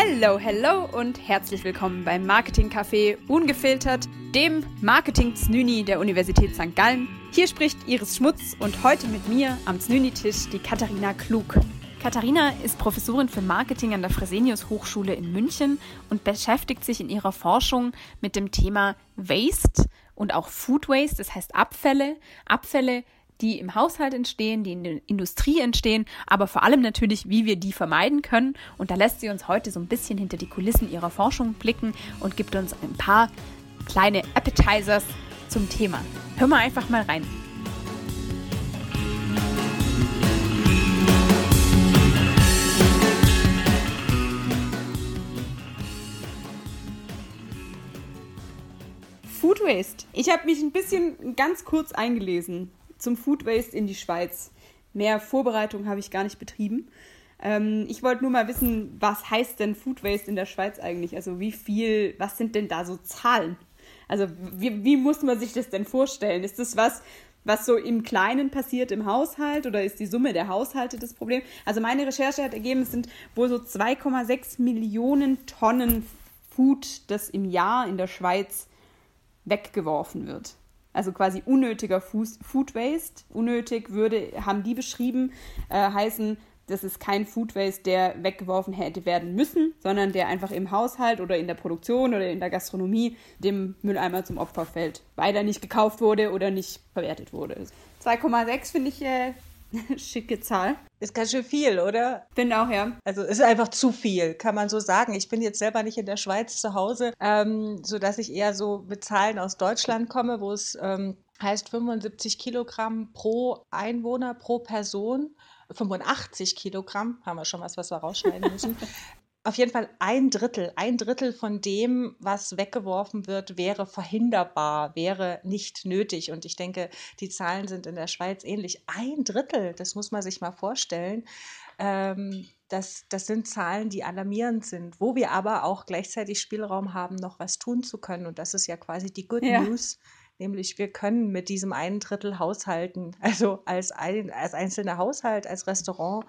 Hello, hello und herzlich willkommen beim Marketing Café Ungefiltert, dem Marketing Znüni der Universität St. Gallen. Hier spricht Iris Schmutz und heute mit mir am Znüni-Tisch die Katharina Klug. Katharina ist Professorin für Marketing an der Fresenius Hochschule in München und beschäftigt sich in ihrer Forschung mit dem Thema Waste und auch Food Waste, das heißt Abfälle. Abfälle, die im Haushalt entstehen, die in der Industrie entstehen, aber vor allem natürlich, wie wir die vermeiden können. Und da lässt sie uns heute so ein bisschen hinter die Kulissen ihrer Forschung blicken und gibt uns ein paar kleine Appetizers zum Thema. Hör mal einfach mal rein. Food Waste. Ich habe mich ein bisschen ganz kurz eingelesen zum Food Waste in die Schweiz. Mehr Vorbereitung habe ich gar nicht betrieben. Ähm, ich wollte nur mal wissen, was heißt denn Food Waste in der Schweiz eigentlich? Also wie viel, was sind denn da so Zahlen? Also wie, wie muss man sich das denn vorstellen? Ist das was, was so im Kleinen passiert im Haushalt oder ist die Summe der Haushalte das Problem? Also meine Recherche hat ergeben, es sind wohl so 2,6 Millionen Tonnen Food, das im Jahr in der Schweiz weggeworfen wird. Also quasi unnötiger Food Waste. Unnötig würde, haben die beschrieben, äh, heißen, das ist kein Food Waste, der weggeworfen hätte werden müssen, sondern der einfach im Haushalt oder in der Produktion oder in der Gastronomie dem Mülleimer zum Opfer fällt, weil er nicht gekauft wurde oder nicht verwertet wurde. 2,6 finde ich äh, Schicke Zahl. Ist ganz schön viel, oder? Auch, ja. Also ist einfach zu viel, kann man so sagen. Ich bin jetzt selber nicht in der Schweiz zu Hause, ähm, sodass ich eher so mit Zahlen aus Deutschland komme, wo es ähm, heißt 75 Kilogramm pro Einwohner, pro Person. 85 Kilogramm, haben wir schon was, was wir rausschneiden müssen. auf jeden Fall ein Drittel, ein Drittel von dem, was weggeworfen wird, wäre verhinderbar, wäre nicht nötig. Und ich denke, die Zahlen sind in der Schweiz ähnlich. Ein Drittel, das muss man sich mal vorstellen. Ähm, das, das sind Zahlen, die alarmierend sind, wo wir aber auch gleichzeitig Spielraum haben, noch was tun zu können. Und das ist ja quasi die Good ja. News Nämlich wir können mit diesem einen Drittel haushalten. Also als, ein, als einzelner Haushalt, als Restaurant,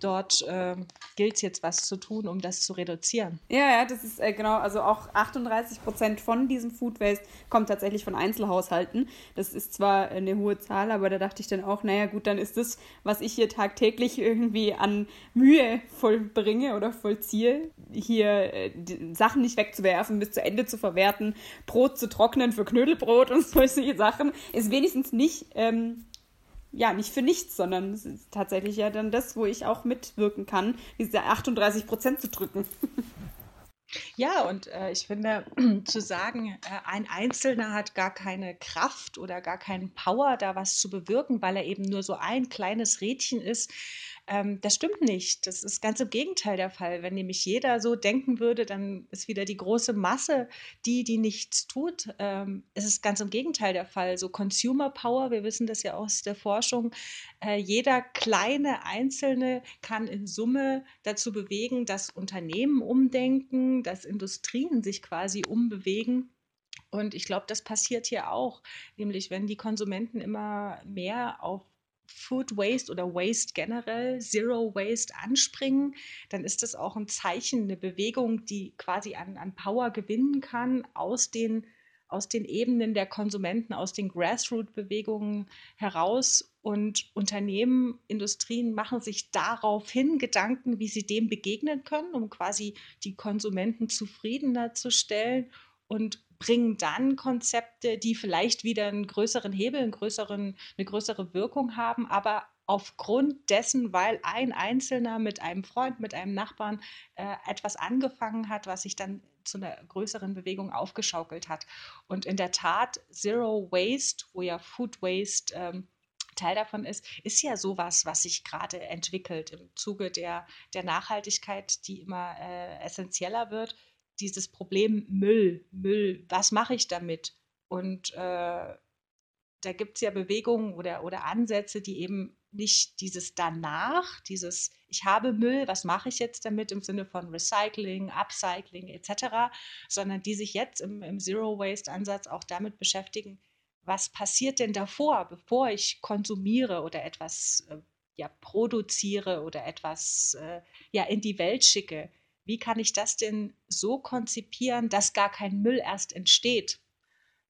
dort äh, gilt es jetzt was zu tun, um das zu reduzieren. Ja, ja, das ist äh, genau, also auch 38 Prozent von diesem Food Waste kommt tatsächlich von Einzelhaushalten. Das ist zwar eine hohe Zahl, aber da dachte ich dann auch, naja gut, dann ist das, was ich hier tagtäglich irgendwie an Mühe vollbringe oder vollziehe, hier äh, Sachen nicht wegzuwerfen, bis zu Ende zu verwerten, Brot zu trocknen für Knödelbrot und solche Sachen, ist wenigstens nicht, ähm, ja, nicht für nichts, sondern es ist tatsächlich ja dann das, wo ich auch mitwirken kann, diese 38 Prozent zu drücken. Ja, und äh, ich finde, zu sagen, äh, ein Einzelner hat gar keine Kraft oder gar keinen Power, da was zu bewirken, weil er eben nur so ein kleines Rädchen ist, ähm, das stimmt nicht. Das ist ganz im Gegenteil der Fall. Wenn nämlich jeder so denken würde, dann ist wieder die große Masse die, die nichts tut. Ähm, es ist ganz im Gegenteil der Fall. So Consumer Power, wir wissen das ja aus der Forschung, äh, jeder kleine Einzelne kann in Summe dazu bewegen, dass Unternehmen umdenken, dass Industrien sich quasi umbewegen. Und ich glaube, das passiert hier auch, nämlich wenn die Konsumenten immer mehr auf Food Waste oder Waste generell, Zero Waste anspringen, dann ist das auch ein Zeichen, eine Bewegung, die quasi an, an Power gewinnen kann aus den, aus den Ebenen der Konsumenten, aus den Grassroot-Bewegungen heraus. Und Unternehmen, Industrien machen sich daraufhin Gedanken, wie sie dem begegnen können, um quasi die Konsumenten zufriedener zu stellen und bringen dann Konzepte, die vielleicht wieder einen größeren Hebel, einen größeren, eine größere Wirkung haben, aber aufgrund dessen, weil ein Einzelner mit einem Freund, mit einem Nachbarn äh, etwas angefangen hat, was sich dann zu einer größeren Bewegung aufgeschaukelt hat. Und in der Tat, Zero Waste, wo ja Food Waste ähm, Teil davon ist, ist ja sowas, was sich gerade entwickelt im Zuge der, der Nachhaltigkeit, die immer äh, essentieller wird dieses Problem Müll, Müll, was mache ich damit? Und äh, da gibt es ja Bewegungen oder, oder Ansätze, die eben nicht dieses danach, dieses ich habe Müll, was mache ich jetzt damit im Sinne von Recycling, Upcycling etc., sondern die sich jetzt im, im Zero-Waste-Ansatz auch damit beschäftigen, was passiert denn davor, bevor ich konsumiere oder etwas äh, ja, produziere oder etwas äh, ja, in die Welt schicke wie kann ich das denn so konzipieren, dass gar kein Müll erst entsteht?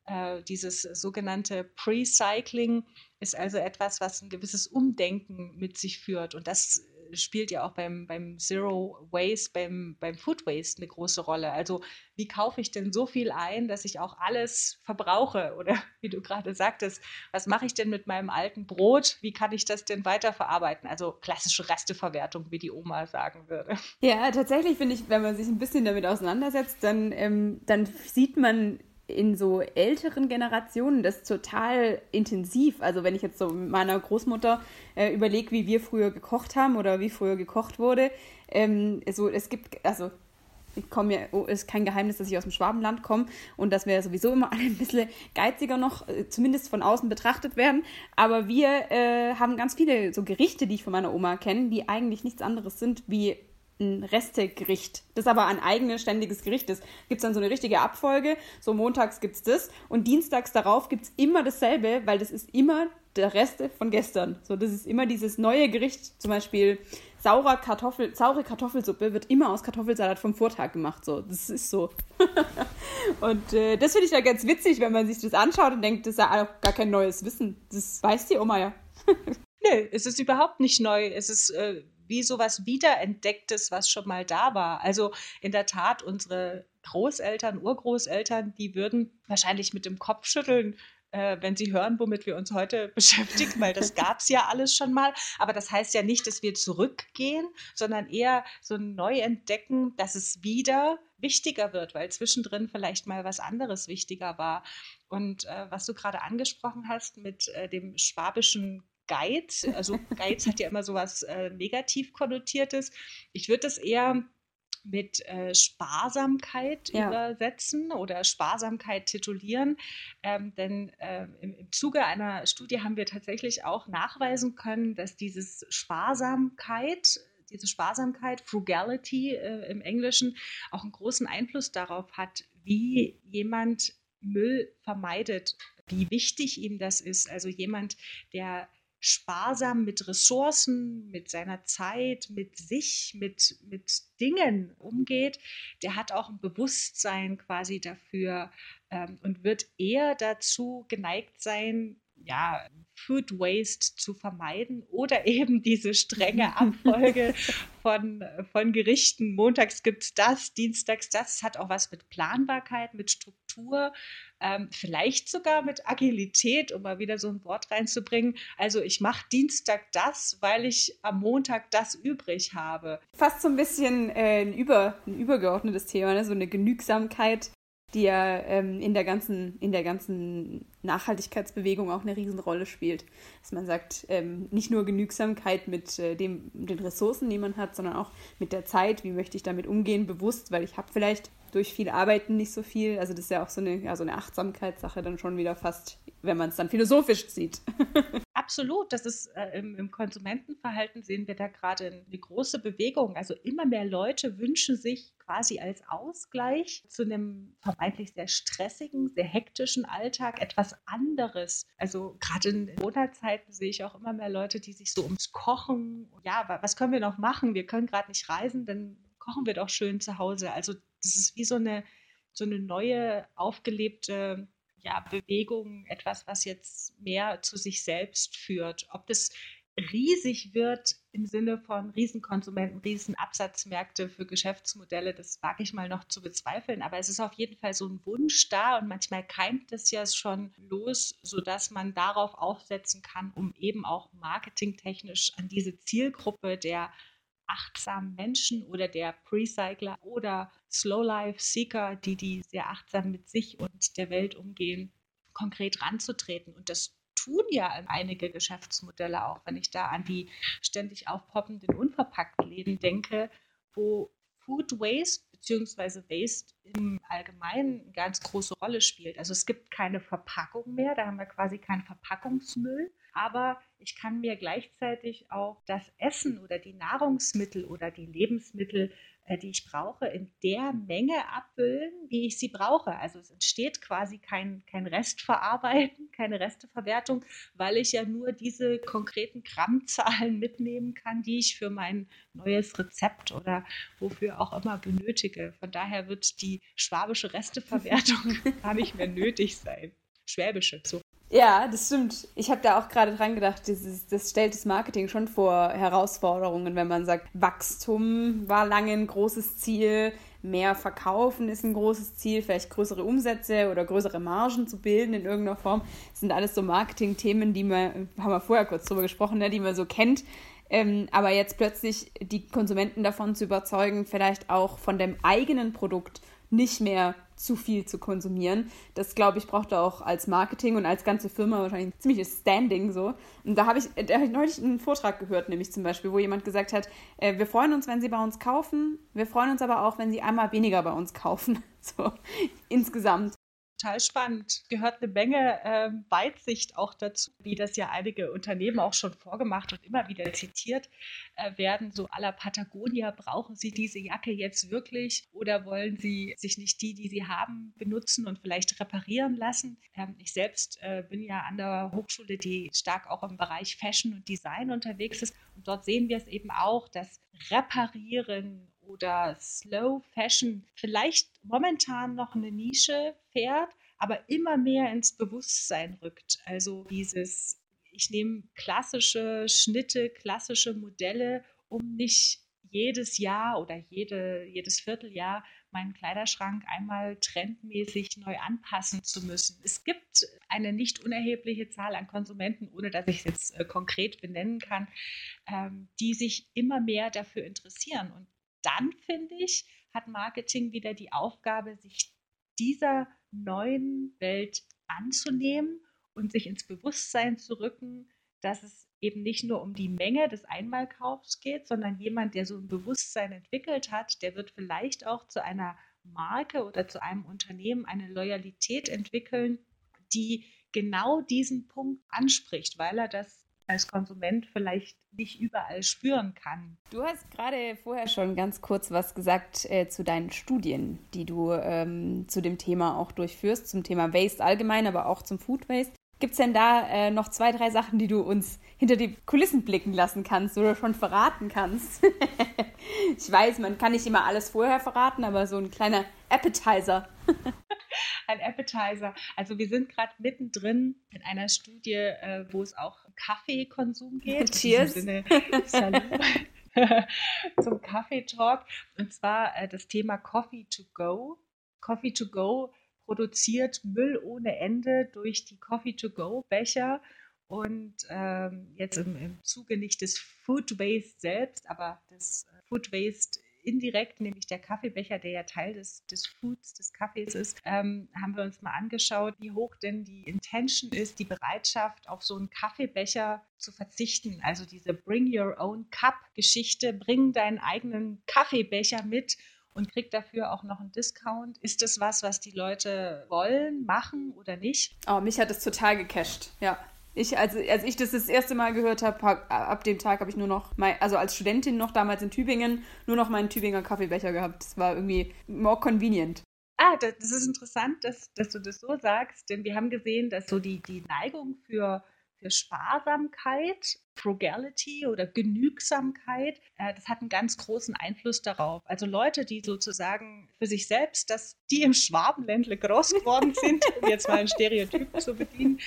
Äh, dieses sogenannte Pre-Cycling ist also etwas, was ein gewisses Umdenken mit sich führt. Und das spielt ja auch beim, beim Zero Waste, beim, beim Food Waste eine große Rolle. Also wie kaufe ich denn so viel ein, dass ich auch alles verbrauche? Oder wie du gerade sagtest, was mache ich denn mit meinem alten Brot? Wie kann ich das denn weiterverarbeiten? Also klassische Resteverwertung, wie die Oma sagen würde. Ja, tatsächlich finde ich, wenn man sich ein bisschen damit auseinandersetzt, dann, ähm, dann sieht man in so älteren Generationen das total intensiv. Also wenn ich jetzt so meiner Großmutter äh, überlege, wie wir früher gekocht haben oder wie früher gekocht wurde, ähm, so es gibt, also ich komme ja, oh, ist kein Geheimnis, dass ich aus dem Schwabenland komme und dass wir sowieso immer alle ein bisschen geiziger noch, äh, zumindest von außen betrachtet werden. Aber wir äh, haben ganz viele so Gerichte, die ich von meiner Oma kenne, die eigentlich nichts anderes sind wie ein Restegericht, das aber ein eigenes ständiges Gericht ist. Gibt es dann so eine richtige Abfolge, so montags gibt es das und dienstags darauf gibt es immer dasselbe, weil das ist immer der Reste von gestern. So, das ist immer dieses neue Gericht, zum Beispiel saurer Kartoffel, saure Kartoffelsuppe wird immer aus Kartoffelsalat vom Vortag gemacht. So, das ist so. und äh, das finde ich ja ganz witzig, wenn man sich das anschaut und denkt, das ist ja auch gar kein neues Wissen. Das weiß die Oma ja. Nö, es ist überhaupt nicht neu. Es ist äh, wie sowas Wiederentdecktes, was schon mal da war. Also in der Tat, unsere Großeltern, Urgroßeltern, die würden wahrscheinlich mit dem Kopf schütteln, äh, wenn sie hören, womit wir uns heute beschäftigen, weil das gab es ja alles schon mal. Aber das heißt ja nicht, dass wir zurückgehen, sondern eher so neu entdecken, dass es wieder wichtiger wird, weil zwischendrin vielleicht mal was anderes wichtiger war. Und äh, was du gerade angesprochen hast mit äh, dem schwabischen Geiz. Also Geiz hat ja immer so was äh, negativ konnotiertes. Ich würde das eher mit äh, Sparsamkeit ja. übersetzen oder Sparsamkeit titulieren. Ähm, denn äh, im, im, Zuge einer Studie haben wir tatsächlich auch nachweisen können, dass dieses Sparsamkeit, diese Sparsamkeit, Frugality äh, im Englischen, auch einen großen Einfluss darauf hat, wie jemand Müll vermeidet, wie wichtig ihm das ist. Also jemand, der sparsam mit Ressourcen, mit seiner Zeit, mit sich, mit, mit Dingen umgeht, der hat auch ein Bewusstsein quasi dafür ähm, und wird eher dazu geneigt sein, ja, Food Waste zu vermeiden oder eben diese strenge Abfolge von, von Gerichten. Montags gibt es das, dienstags das. Das hat auch was mit Planbarkeit, mit Struktur, ähm, vielleicht sogar mit Agilität, um mal wieder so ein Wort reinzubringen. Also ich mache Dienstag das, weil ich am Montag das übrig habe. Fast so ein bisschen äh, ein, über, ein übergeordnetes Thema, ne? so eine Genügsamkeit die ja ähm, in, der ganzen, in der ganzen Nachhaltigkeitsbewegung auch eine Riesenrolle spielt. Dass man sagt, ähm, nicht nur Genügsamkeit mit äh, dem, den Ressourcen, die man hat, sondern auch mit der Zeit, wie möchte ich damit umgehen, bewusst, weil ich habe vielleicht durch viel Arbeiten nicht so viel. Also das ist ja auch so eine, ja, so eine Achtsamkeitssache dann schon wieder fast, wenn man es dann philosophisch sieht. Absolut, das ist äh, im, im, Konsumentenverhalten sehen wir da gerade eine große Bewegung. Also immer mehr Leute wünschen sich quasi als Ausgleich zu einem vermeintlich sehr stressigen, sehr hektischen Alltag etwas anderes. Also gerade in Corona-Zeiten sehe ich auch immer mehr Leute, die sich so ums Kochen, ja, was können wir noch machen? Wir können gerade nicht reisen, dann kochen wir doch schön zu Hause. Also das ist wie so eine, so eine neue, aufgelebte ja, Bewegung, etwas, was jetzt mehr zu sich selbst führt. Ob das riesig wird im Sinne von Riesenkonsumenten, Riesenabsatzmärkte für Geschäftsmodelle, das wage ich mal noch zu bezweifeln. Aber es ist auf jeden Fall so ein Wunsch da und manchmal keimt es ja schon los, sodass man darauf aufsetzen kann, um eben auch marketingtechnisch an diese Zielgruppe der achtsamen Menschen oder der Precycler oder Slow Life Seeker, die die sehr achtsam mit sich und der Welt umgehen, konkret ranzutreten. Und das tun ja einige Geschäftsmodelle auch, wenn ich da an die ständig aufpoppenden unverpackten Läden denke, wo Food Waste bzw. Waste im Allgemeinen eine ganz große Rolle spielt. Also es gibt keine Verpackung mehr, da haben wir quasi keinen Verpackungsmüll, aber ich kann mir gleichzeitig auch das Essen oder die Nahrungsmittel oder die Lebensmittel äh, die ich brauche, in der Menge abfüllen, wie ich sie brauche. Also es entsteht quasi kein, kein Restverarbeiten, keine Resteverwertung, weil ich ja nur diese konkreten Grammzahlen mitnehmen kann, die ich für mein neues Rezept oder wofür auch immer benötige. Von daher wird die schwabische Resteverwertung gar nicht mehr nötig sein. Schwäbische, so. Ja, das stimmt. Ich habe da auch gerade dran gedacht, dieses, das stellt das Marketing schon vor Herausforderungen, wenn man sagt, Wachstum war lange ein großes Ziel, mehr verkaufen ist ein großes Ziel, vielleicht größere Umsätze oder größere Margen zu bilden in irgendeiner Form. Das sind alles so Marketing-Themen, die man, haben wir vorher kurz drüber gesprochen, ne, die man so kennt. Ähm, aber jetzt plötzlich die Konsumenten davon zu überzeugen, vielleicht auch von dem eigenen Produkt nicht mehr zu viel zu konsumieren. Das, glaube ich, braucht er auch als Marketing und als ganze Firma wahrscheinlich ein ziemliches Standing so. Und da habe ich, hab ich neulich einen Vortrag gehört, nämlich zum Beispiel, wo jemand gesagt hat, äh, wir freuen uns, wenn Sie bei uns kaufen, wir freuen uns aber auch, wenn Sie einmal weniger bei uns kaufen. So insgesamt total spannend. Gehört eine Menge äh, Weitsicht auch dazu, wie das ja einige Unternehmen auch schon vorgemacht und immer wieder zitiert äh, werden. So à la Patagonia, brauchen Sie diese Jacke jetzt wirklich oder wollen Sie sich nicht die, die Sie haben, benutzen und vielleicht reparieren lassen? Ähm, ich selbst äh, bin ja an der Hochschule, die stark auch im Bereich Fashion und Design unterwegs ist. Und dort sehen wir es eben auch, dass Reparieren oder Slow Fashion vielleicht momentan noch eine Nische fährt, aber immer mehr ins Bewusstsein rückt. Also dieses, ich nehme klassische Schnitte, klassische Modelle, um nicht jedes Jahr oder jede, jedes Vierteljahr meinen Kleiderschrank einmal trendmäßig neu anpassen zu müssen. Es gibt eine nicht unerhebliche Zahl an Konsumenten, ohne dass ich es jetzt äh, konkret benennen kann, ähm, die sich immer mehr dafür interessieren. Und dann, finde ich, hat Marketing wieder die Aufgabe, sich dieser neuen Welt anzunehmen und sich ins Bewusstsein zu rücken, dass es eben nicht nur um die Menge des Einmalkaufs geht, sondern jemand, der so ein Bewusstsein entwickelt hat, der wird vielleicht auch zu einer Marke oder zu einem Unternehmen eine Loyalität entwickeln, die genau diesen Punkt anspricht, weil er das als Konsument vielleicht nicht überall spüren kann. Du hast gerade vorher schon ganz kurz was gesagt äh, zu deinen Studien, die du ähm, zu dem Thema auch durchführst, zum Thema Waste allgemein, aber auch zum Food Waste. Gibt es denn da äh, noch zwei, drei Sachen, die du uns hinter die Kulissen blicken lassen kannst oder schon verraten kannst? ich weiß, man kann nicht immer alles vorher verraten, aber so ein kleiner Appetizer. ein Appetizer. Also wir sind gerade mittendrin in einer Studie, äh, wo es auch um Kaffeekonsum geht. Cheers. Sinne, zum Kaffeetalk. Und zwar äh, das Thema Coffee to Go. Coffee to Go produziert Müll ohne Ende durch die Coffee to Go Becher. Und ähm, jetzt im, im Zuge nicht des Food Waste selbst, aber des äh, Food Waste indirekt, nämlich der Kaffeebecher, der ja Teil des, des Foods, des Kaffees ist, ähm, haben wir uns mal angeschaut, wie hoch denn die Intention ist, die Bereitschaft auf so einen Kaffeebecher zu verzichten. Also diese Bring Your Own Cup Geschichte, bring deinen eigenen Kaffeebecher mit und krieg dafür auch noch einen Discount. Ist das was, was die Leute wollen, machen oder nicht? Oh, mich hat es total gecasht, ja. Ich, als, als ich das das erste Mal gehört habe, ab dem Tag habe ich nur noch, mein, also als Studentin noch damals in Tübingen, nur noch meinen Tübinger Kaffeebecher gehabt. Das war irgendwie more convenient. Ah, das, das ist interessant, dass, dass du das so sagst, denn wir haben gesehen, dass so die, die Neigung für für Sparsamkeit, Frugality oder Genügsamkeit, äh, das hat einen ganz großen Einfluss darauf. Also Leute, die sozusagen für sich selbst, dass die im Schwabenländle groß geworden sind, um jetzt mal ein Stereotyp zu bedienen,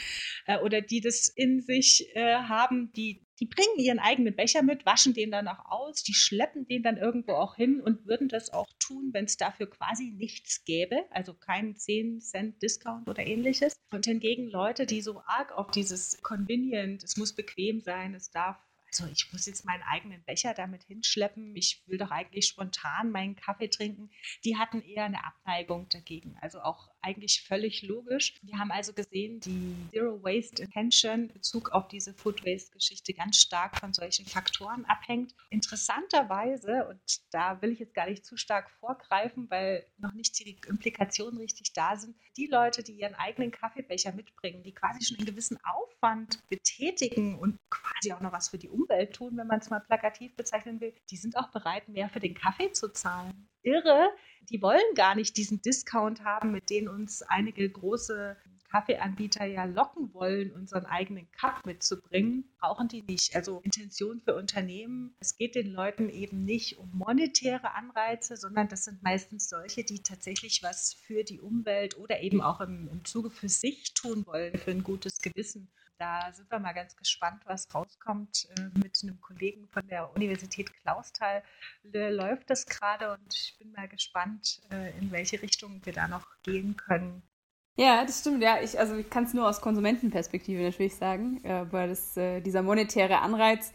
äh, oder die das in sich äh, haben, die die bringen ihren eigenen Becher mit, waschen den dann auch aus, die schleppen den dann irgendwo auch hin und würden das auch tun, wenn es dafür quasi nichts gäbe, also keinen 10 Cent Discount oder ähnliches. Und hingegen Leute, die so arg auf dieses Convenient, es muss bequem sein, es darf also ich muss jetzt meinen eigenen Becher damit hinschleppen, ich will doch eigentlich spontan meinen Kaffee trinken, die hatten eher eine Abneigung dagegen. Also auch eigentlich völlig logisch. Wir haben also gesehen, die Zero Waste Intention in Bezug auf diese Food Waste Geschichte ganz stark von solchen Faktoren abhängt. Interessanterweise, und da will ich jetzt gar nicht zu stark vorgreifen, weil noch nicht die Implikationen richtig da sind, die Leute, die ihren eigenen Kaffeebecher mitbringen, die quasi schon einen gewissen Aufwand betätigen und quasi auch noch was für die Umwelt tun, wenn man es mal plakativ bezeichnen will, die sind auch bereit, mehr für den Kaffee zu zahlen. Irre, die wollen gar nicht diesen Discount haben, mit dem uns einige große Kaffeeanbieter ja locken wollen, unseren eigenen Cup mitzubringen, brauchen die nicht. Also Intention für Unternehmen, es geht den Leuten eben nicht um monetäre Anreize, sondern das sind meistens solche, die tatsächlich was für die Umwelt oder eben auch im, im Zuge für sich tun wollen, für ein gutes Gewissen. Da sind wir mal ganz gespannt, was rauskommt. Äh, mit einem Kollegen von der Universität Clausthal läuft das gerade und ich bin mal gespannt, äh, in welche Richtung wir da noch gehen können. Ja, das stimmt. Ja, ich, also ich kann es nur aus Konsumentenperspektive natürlich sagen, äh, weil das, äh, dieser monetäre Anreiz,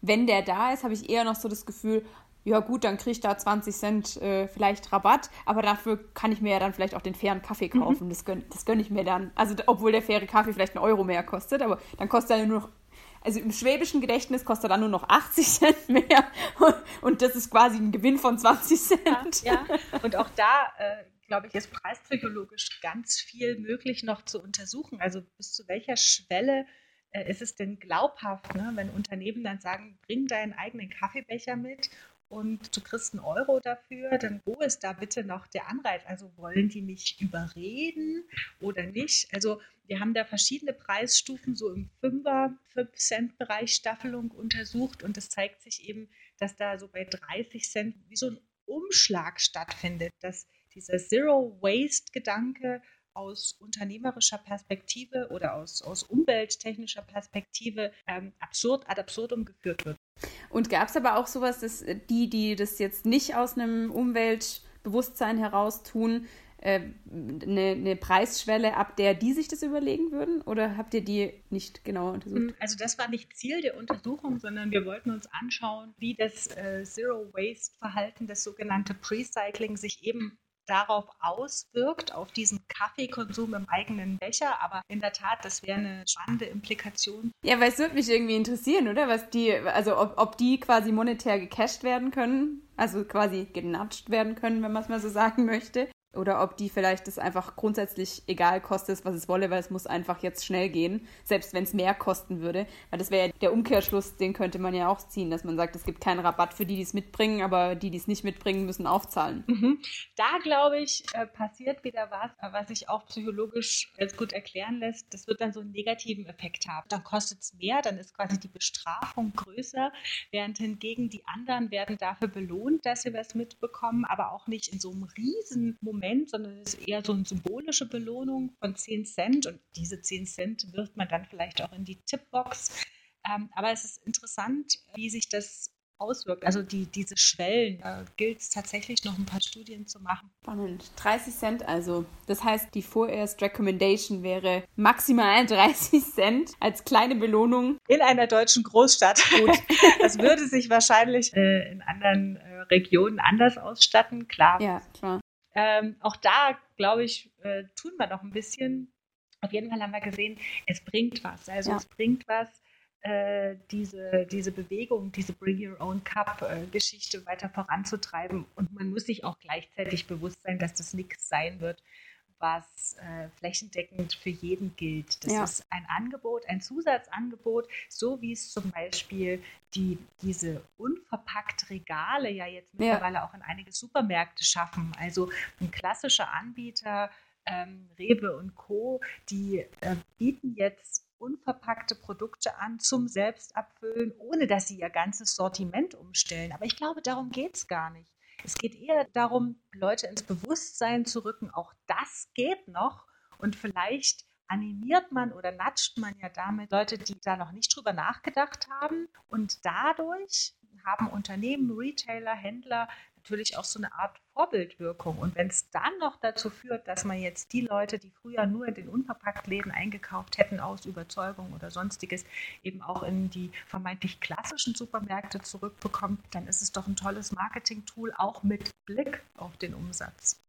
wenn der da ist, habe ich eher noch so das Gefühl, ja gut, dann kriege ich da 20 Cent äh, vielleicht Rabatt, aber dafür kann ich mir ja dann vielleicht auch den fairen Kaffee mhm. kaufen. Mhm. Das gönne das gönn ich mir dann. Also obwohl der faire Kaffee vielleicht einen Euro mehr kostet, aber dann kostet er nur noch, also im schwäbischen Gedächtnis kostet er dann nur noch 80 Cent mehr und das ist quasi ein Gewinn von 20 Cent. Ja, ja. und auch da äh, glaube ich, ist preispsychologisch ganz viel möglich noch zu untersuchen. Also bis zu welcher Schwelle äh, ist es denn glaubhaft, ne? wenn Unternehmen dann sagen, bring deinen eigenen Kaffeebecher mit und du kriegst einen Euro dafür, dann wo ist da bitte noch der Anreiz? Also wollen die mich überreden oder nicht? Also wir haben da verschiedene Preisstufen so im 5er, 5 Cent Bereich Staffelung untersucht und es zeigt sich eben, dass da so bei 30 Cent wie so ein Umschlag stattfindet, dass dieser Zero-Waste-Gedanke aus unternehmerischer Perspektive oder aus, aus umwelttechnischer Perspektive ähm, absurd ad absurdum geführt wird. Und gab es aber auch sowas, dass die, die das jetzt nicht aus einem Umweltbewusstsein heraus tun, äh, eine, eine, Preisschwelle, ab der die sich das überlegen würden? Oder habt ihr die nicht genauer untersucht? Also das war nicht Ziel der Untersuchung, sondern wir wollten uns anschauen, wie das äh, Zero-Waste-Verhalten, das sogenannte Precycling, sich eben darauf auswirkt, auf diesen Kaffeekonsum im eigenen Becher. Aber in der Tat, das wäre eine spannende Implikation. Ja, weil es würde mich irgendwie interessieren, oder? Was die, also ob, ob die quasi monetär gecasht werden können, also quasi genatscht werden können, wenn man es mal so sagen möchte. Oder ob die vielleicht das einfach grundsätzlich egal kostet, was es wolle, weil es muss einfach jetzt schnell gehen, selbst wenn es mehr kosten würde. Weil das wäre ja der Umkehrschluss, den könnte man ja auch ziehen, dass man sagt, es gibt keinen Rabatt für die, die es mitbringen, aber die, die es nicht mitbringen, müssen aufzahlen. Mhm. Da, glaube ich, äh, passiert wieder was, äh, was sich auch psychologisch ganz gut erklären lässt. Das wird dann so einen negativen Effekt haben. Dann kostet es mehr, dann ist quasi die Bestrafung größer, während hingegen die anderen werden dafür belohnt, dass sie was mitbekommen, aber auch nicht in so einem riesen Moment Moment, sondern es ist eher so eine symbolische Belohnung von 10 Cent und diese 10 Cent wirft man dann vielleicht auch in die Tippbox. Ähm, aber es ist interessant, wie sich das auswirkt. Also die, diese Schwellen, da gilt es tatsächlich noch ein paar Studien zu machen. Spannend. 30 Cent also. Das heißt, die vorerst Recommendation wäre maximal 30 Cent als kleine Belohnung. In einer deutschen Großstadt. Gut. Das würde sich wahrscheinlich äh, in anderen äh, Regionen anders ausstatten, klar. Ja, klar. Ähm, auch da, glaube ich, äh, tun wir noch ein bisschen. Auf jeden Fall haben wir gesehen, es bringt was. Also ja. es bringt was, äh, diese, diese Bewegung, diese Bring Your Own Cup-Geschichte äh, weiter voranzutreiben. Und man muss sich auch gleichzeitig bewusst sein, dass das nichts sein wird, was äh, flächendeckend für jeden gilt. Das ja. ist ein Angebot, ein Zusatzangebot, so wie es zum Beispiel die, diese unverpackt Regale ja jetzt mittlerweile ja. auch in einige Supermärkte schaffen. Also ein klassischer Anbieter, ähm, Rewe und Co., die äh, bieten jetzt unverpackte Produkte an zum Selbstabfüllen, ohne dass sie ihr ganzes Sortiment umstellen. Aber ich glaube, darum geht es gar nicht. Es geht eher darum, Leute ins Bewusstsein zu rücken, auch das geht noch. Und vielleicht animiert man oder natscht man ja damit Leute, die da noch nicht drüber nachgedacht haben. Und dadurch haben Unternehmen, Retailer, Händler natürlich auch so eine Art Vorbildwirkung. Und wenn es dann noch dazu führt, dass man jetzt die Leute, die früher nur in den Unverpacktläden eingekauft hätten, aus Überzeugung oder sonstiges, eben auch in die vermeintlich klassischen Supermärkte zurückbekommt, dann ist es doch ein tolles Marketing-Tool, auch mit Blick auf den Umsatz.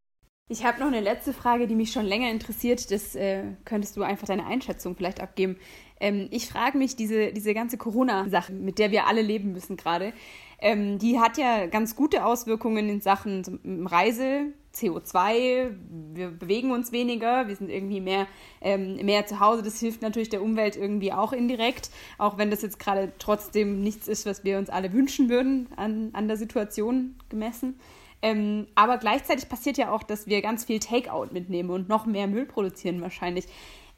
Ich habe noch eine letzte Frage, die mich schon länger interessiert. Das äh, könntest du einfach deine Einschätzung vielleicht abgeben. Ähm, ich frage mich, diese, diese ganze Corona-Sache, mit der wir alle leben müssen gerade, ähm, die hat ja ganz gute Auswirkungen in Sachen Reise, CO2, wir bewegen uns weniger, wir sind irgendwie mehr, ähm, mehr zu Hause. Das hilft natürlich der Umwelt irgendwie auch indirekt, auch wenn das jetzt gerade trotzdem nichts ist, was wir uns alle wünschen würden an, an der Situation gemessen. Ähm, aber gleichzeitig passiert ja auch, dass wir ganz viel Takeout mitnehmen und noch mehr Müll produzieren wahrscheinlich.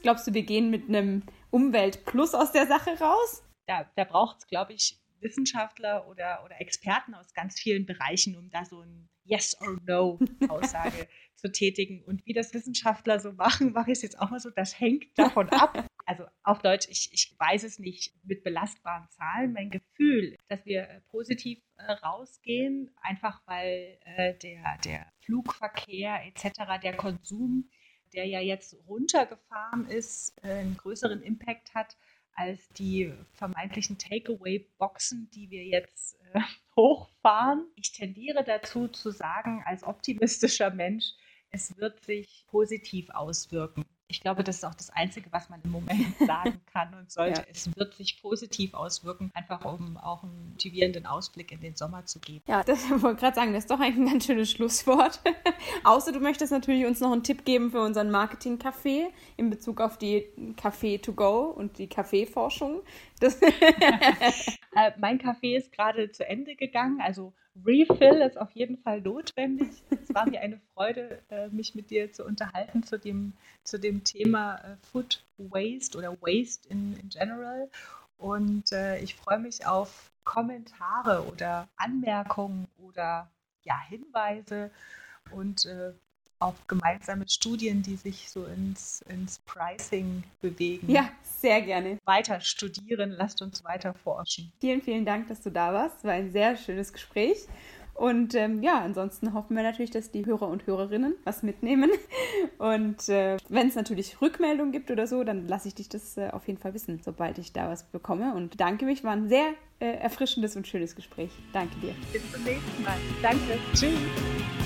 Glaubst du, wir gehen mit einem Umweltplus aus der Sache raus? Da, da braucht es, glaube ich, Wissenschaftler oder, oder Experten aus ganz vielen Bereichen, um da so ein Yes or No Aussage zu tätigen. Und wie das Wissenschaftler so machen, mache ich es jetzt auch mal so, das hängt davon ab. Also auf Deutsch, ich, ich weiß es nicht mit belastbaren Zahlen. Mein Gefühl, dass wir äh, positiv äh, rausgehen, einfach weil äh, der, der Flugverkehr etc., der Konsum der ja jetzt runtergefahren ist, äh, einen größeren Impact hat als die vermeintlichen Takeaway-Boxen, die wir jetzt äh, hochfahren. Ich tendiere dazu zu sagen, als optimistischer Mensch, es wird sich positiv auswirken. Ich glaube, das ist auch das Einzige, was man im Moment sagen kann und sollte. Ja. Es wird sich positiv auswirken, einfach um auch einen motivierenden Ausblick in den Sommer zu geben. Ja, das wollte ich gerade sagen, das ist doch eigentlich ein ganz schönes Schlusswort. Außer du möchtest natürlich uns noch einen Tipp geben für unseren Marketing-Café in Bezug auf die Café to go und die Kaffeeforschung. äh, mein Kaffee ist gerade zu Ende gegangen, also Refill ist auf jeden Fall notwendig. Es war mir eine Freude, äh, mich mit dir zu unterhalten zu dem, zu dem Thema äh, Food Waste oder Waste in, in general. Und äh, ich freue mich auf Kommentare oder Anmerkungen oder ja, Hinweise und auf gemeinsame Studien, die sich so ins, ins Pricing bewegen. Ja, sehr gerne. Weiter studieren, lasst uns weiter forschen. Vielen, vielen Dank, dass du da warst. War ein sehr schönes Gespräch. Und ähm, ja, ansonsten hoffen wir natürlich, dass die Hörer und Hörerinnen was mitnehmen. Und äh, wenn es natürlich Rückmeldungen gibt oder so, dann lasse ich dich das äh, auf jeden Fall wissen, sobald ich da was bekomme. Und danke mich, war ein sehr äh, erfrischendes und schönes Gespräch. Danke dir. Bis zum nächsten Mal. Danke. Tschüss.